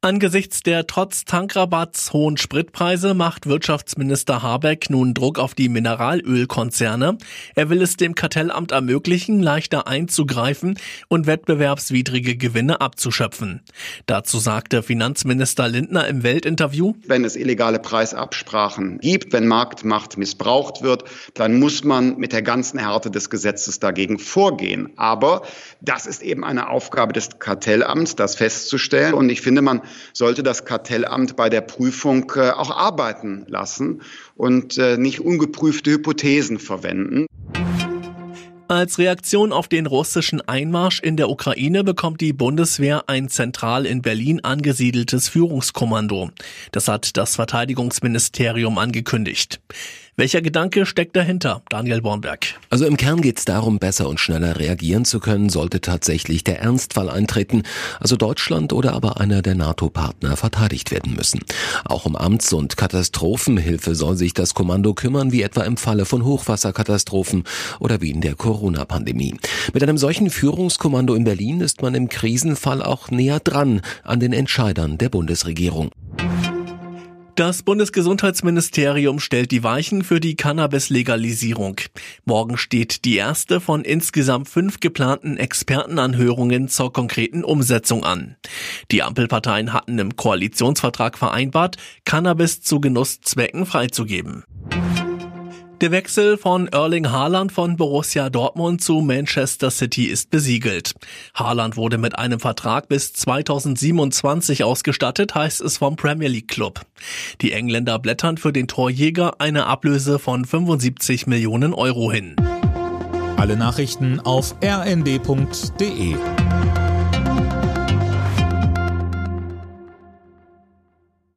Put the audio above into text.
Angesichts der trotz Tankrabatts hohen Spritpreise macht Wirtschaftsminister Habeck nun Druck auf die Mineralölkonzerne. Er will es dem Kartellamt ermöglichen, leichter einzugreifen und wettbewerbswidrige Gewinne abzuschöpfen. Dazu sagte Finanzminister Lindner im Weltinterview, Wenn es illegale Preisabsprachen gibt, wenn Marktmacht missbraucht wird, dann muss man mit der ganzen Härte des Gesetzes dagegen vorgehen. Aber das ist eben eine Aufgabe des Kartellamts, das festzustellen. Und ich finde, man sollte das Kartellamt bei der Prüfung äh, auch arbeiten lassen und äh, nicht ungeprüfte Hypothesen verwenden. Als Reaktion auf den russischen Einmarsch in der Ukraine bekommt die Bundeswehr ein zentral in Berlin angesiedeltes Führungskommando. Das hat das Verteidigungsministerium angekündigt. Welcher Gedanke steckt dahinter, Daniel Bornberg? Also im Kern geht es darum, besser und schneller reagieren zu können, sollte tatsächlich der Ernstfall eintreten, also Deutschland oder aber einer der NATO-Partner verteidigt werden müssen. Auch um Amts- und Katastrophenhilfe soll sich das Kommando kümmern, wie etwa im Falle von Hochwasserkatastrophen oder wie in der Corona-Pandemie. Mit einem solchen Führungskommando in Berlin ist man im Krisenfall auch näher dran an den Entscheidern der Bundesregierung. Das Bundesgesundheitsministerium stellt die Weichen für die Cannabis-Legalisierung. Morgen steht die erste von insgesamt fünf geplanten Expertenanhörungen zur konkreten Umsetzung an. Die Ampelparteien hatten im Koalitionsvertrag vereinbart, Cannabis zu Genusszwecken freizugeben. Der Wechsel von Erling Haaland von Borussia Dortmund zu Manchester City ist besiegelt. Haaland wurde mit einem Vertrag bis 2027 ausgestattet, heißt es vom Premier League Club. Die Engländer blättern für den Torjäger eine Ablöse von 75 Millionen Euro hin. Alle Nachrichten auf rnd.de